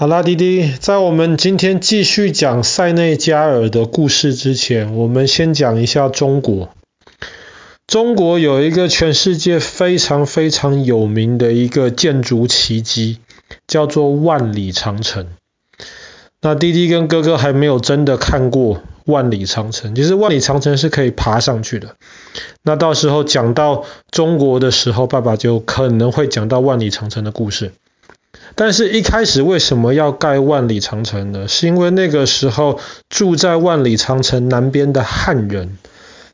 好啦，滴滴，在我们今天继续讲塞内加尔的故事之前，我们先讲一下中国。中国有一个全世界非常非常有名的一个建筑奇迹，叫做万里长城。那滴滴跟哥哥还没有真的看过万里长城，其实万里长城是可以爬上去的。那到时候讲到中国的时候，爸爸就可能会讲到万里长城的故事。但是，一开始为什么要盖万里长城呢？是因为那个时候住在万里长城南边的汉人，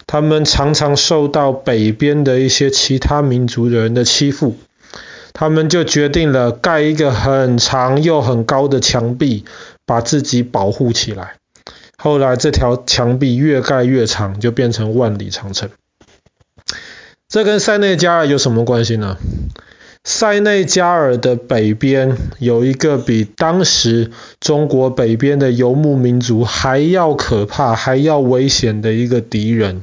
他们常常受到北边的一些其他民族的人的欺负，他们就决定了盖一个很长又很高的墙壁，把自己保护起来。后来，这条墙壁越盖越长，就变成万里长城。这跟塞内加尔有什么关系呢？塞内加尔的北边有一个比当时中国北边的游牧民族还要可怕、还要危险的一个敌人，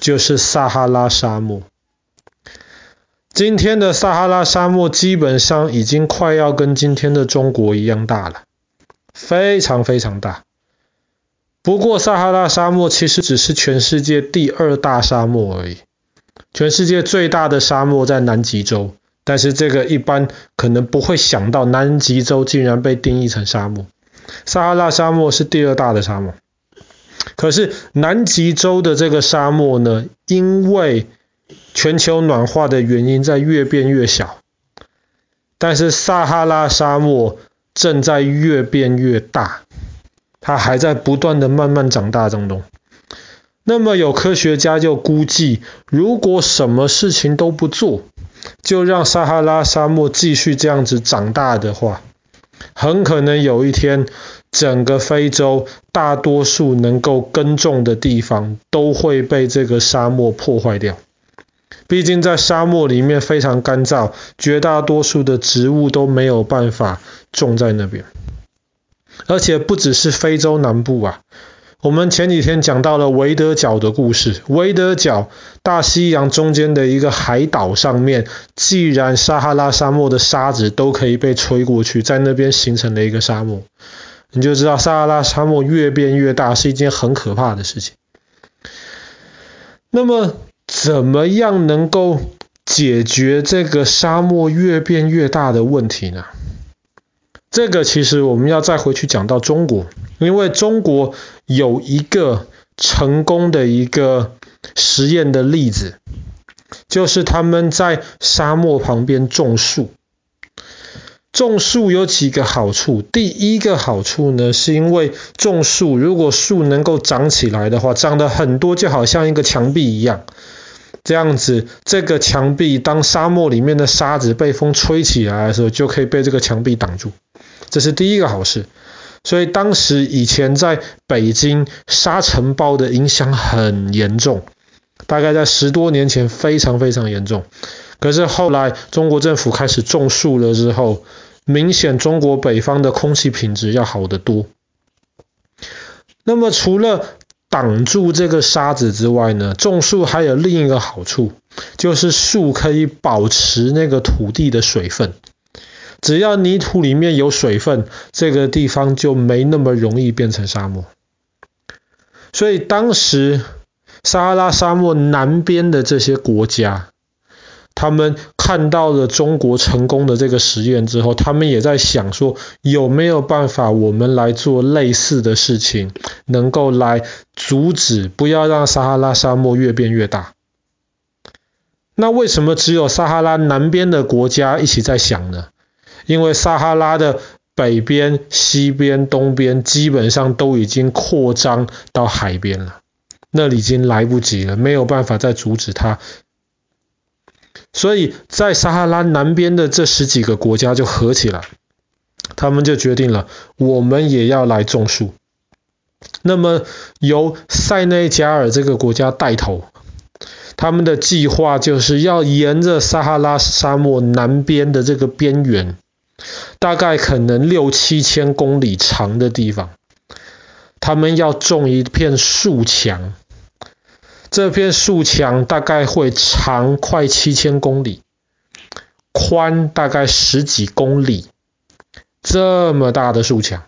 就是撒哈拉沙漠。今天的撒哈拉沙漠基本上已经快要跟今天的中国一样大了，非常非常大。不过撒哈拉沙漠其实只是全世界第二大沙漠而已，全世界最大的沙漠在南极洲。但是这个一般可能不会想到，南极洲竟然被定义成沙漠。撒哈拉沙漠是第二大的沙漠。可是南极洲的这个沙漠呢，因为全球暖化的原因在越变越小。但是撒哈拉沙漠正在越变越大，它还在不断的慢慢长大当中。那么有科学家就估计，如果什么事情都不做，就让撒哈拉沙漠继续这样子长大的话，很可能有一天，整个非洲大多数能够耕种的地方都会被这个沙漠破坏掉。毕竟在沙漠里面非常干燥，绝大多数的植物都没有办法种在那边。而且不只是非洲南部啊。我们前几天讲到了维德角的故事，维德角大西洋中间的一个海岛上面，既然撒哈拉沙漠的沙子都可以被吹过去，在那边形成了一个沙漠，你就知道撒哈拉沙漠越变越大是一件很可怕的事情。那么，怎么样能够解决这个沙漠越变越大的问题呢？这个其实我们要再回去讲到中国，因为中国有一个成功的一个实验的例子，就是他们在沙漠旁边种树。种树有几个好处，第一个好处呢，是因为种树，如果树能够长起来的话，长得很多，就好像一个墙壁一样。这样子，这个墙壁当沙漠里面的沙子被风吹起来的时候，就可以被这个墙壁挡住。这是第一个好事，所以当时以前在北京沙尘暴的影响很严重，大概在十多年前非常非常严重。可是后来中国政府开始种树了之后，明显中国北方的空气品质要好得多。那么除了挡住这个沙子之外呢，种树还有另一个好处，就是树可以保持那个土地的水分。只要泥土里面有水分，这个地方就没那么容易变成沙漠。所以当时撒哈拉沙漠南边的这些国家，他们看到了中国成功的这个实验之后，他们也在想说，有没有办法我们来做类似的事情，能够来阻止，不要让撒哈拉沙漠越变越大。那为什么只有撒哈拉南边的国家一起在想呢？因为撒哈拉的北边、西边、东边基本上都已经扩张到海边了，那里已经来不及了，没有办法再阻止它。所以在撒哈拉南边的这十几个国家就合起来，他们就决定了，我们也要来种树。那么由塞内加尔这个国家带头，他们的计划就是要沿着撒哈拉沙漠南边的这个边缘。大概可能六七千公里长的地方，他们要种一片树墙。这片树墙大概会长快七千公里，宽大概十几公里，这么大的树墙，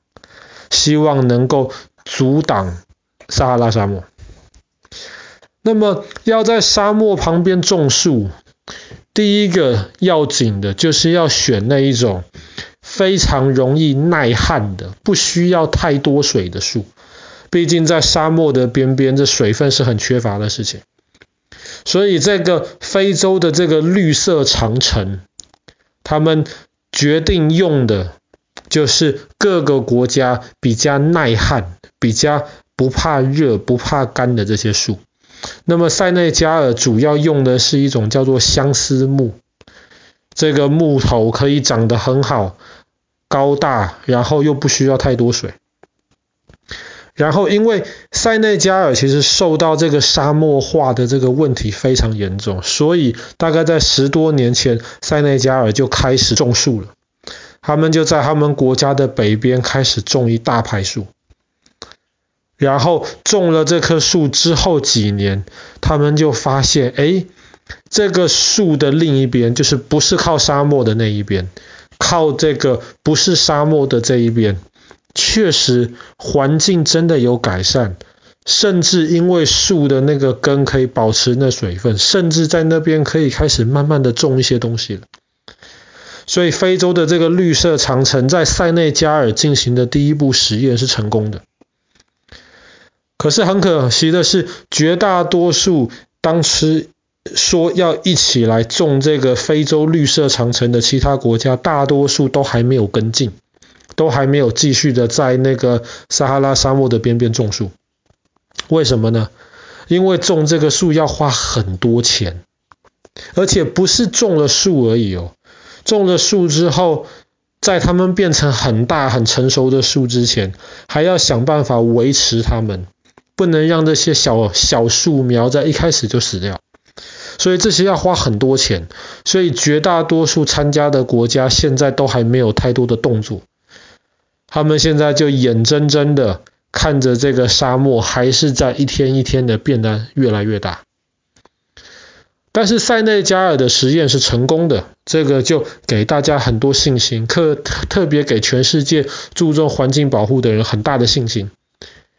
希望能够阻挡撒哈拉沙漠。那么要在沙漠旁边种树，第一个要紧的就是要选那一种非常容易耐旱的，不需要太多水的树。毕竟在沙漠的边边，这水分是很缺乏的事情。所以这个非洲的这个绿色长城，他们决定用的就是各个国家比较耐旱、比较不怕热、不怕干的这些树。那么塞内加尔主要用的是一种叫做相思木，这个木头可以长得很好、高大，然后又不需要太多水。然后，因为塞内加尔其实受到这个沙漠化的这个问题非常严重，所以大概在十多年前，塞内加尔就开始种树了。他们就在他们国家的北边开始种一大排树。然后种了这棵树之后几年，他们就发现，哎，这个树的另一边，就是不是靠沙漠的那一边，靠这个不是沙漠的这一边。确实，环境真的有改善，甚至因为树的那个根可以保持那水分，甚至在那边可以开始慢慢的种一些东西了。所以，非洲的这个绿色长城在塞内加尔进行的第一步实验是成功的。可是很可惜的是，绝大多数当时说要一起来种这个非洲绿色长城的其他国家，大多数都还没有跟进。都还没有继续的在那个撒哈拉沙漠的边边种树，为什么呢？因为种这个树要花很多钱，而且不是种了树而已哦，种了树之后，在它们变成很大很成熟的树之前，还要想办法维持它们，不能让这些小小树苗在一开始就死掉，所以这些要花很多钱，所以绝大多数参加的国家现在都还没有太多的动作。他们现在就眼睁睁的看着这个沙漠还是在一天一天的变得越来越大。但是塞内加尔的实验是成功的，这个就给大家很多信心，特特别给全世界注重环境保护的人很大的信心。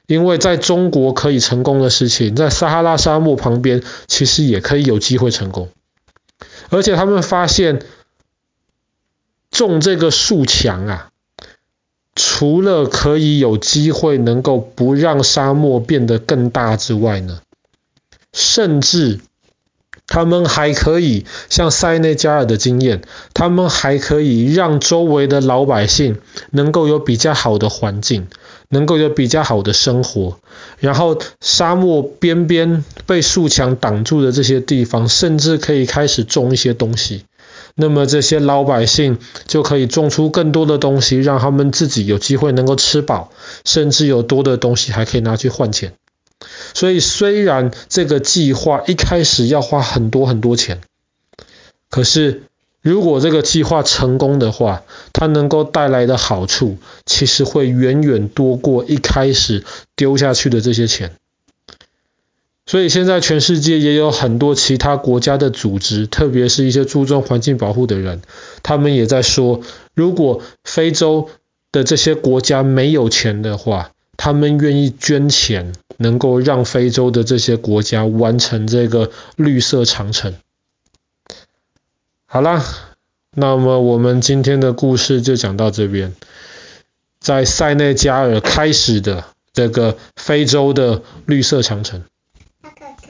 因为在中国可以成功的事情，在撒哈拉沙漠旁边其实也可以有机会成功。而且他们发现种这个树墙啊。除了可以有机会能够不让沙漠变得更大之外呢，甚至他们还可以像塞内加尔的经验，他们还可以让周围的老百姓能够有比较好的环境，能够有比较好的生活，然后沙漠边边被树墙挡住的这些地方，甚至可以开始种一些东西。那么这些老百姓就可以种出更多的东西，让他们自己有机会能够吃饱，甚至有多的东西还可以拿去换钱。所以虽然这个计划一开始要花很多很多钱，可是如果这个计划成功的话，它能够带来的好处其实会远远多过一开始丢下去的这些钱。所以现在全世界也有很多其他国家的组织，特别是一些注重环境保护的人，他们也在说，如果非洲的这些国家没有钱的话，他们愿意捐钱，能够让非洲的这些国家完成这个绿色长城。好啦，那么我们今天的故事就讲到这边，在塞内加尔开始的这个非洲的绿色长城。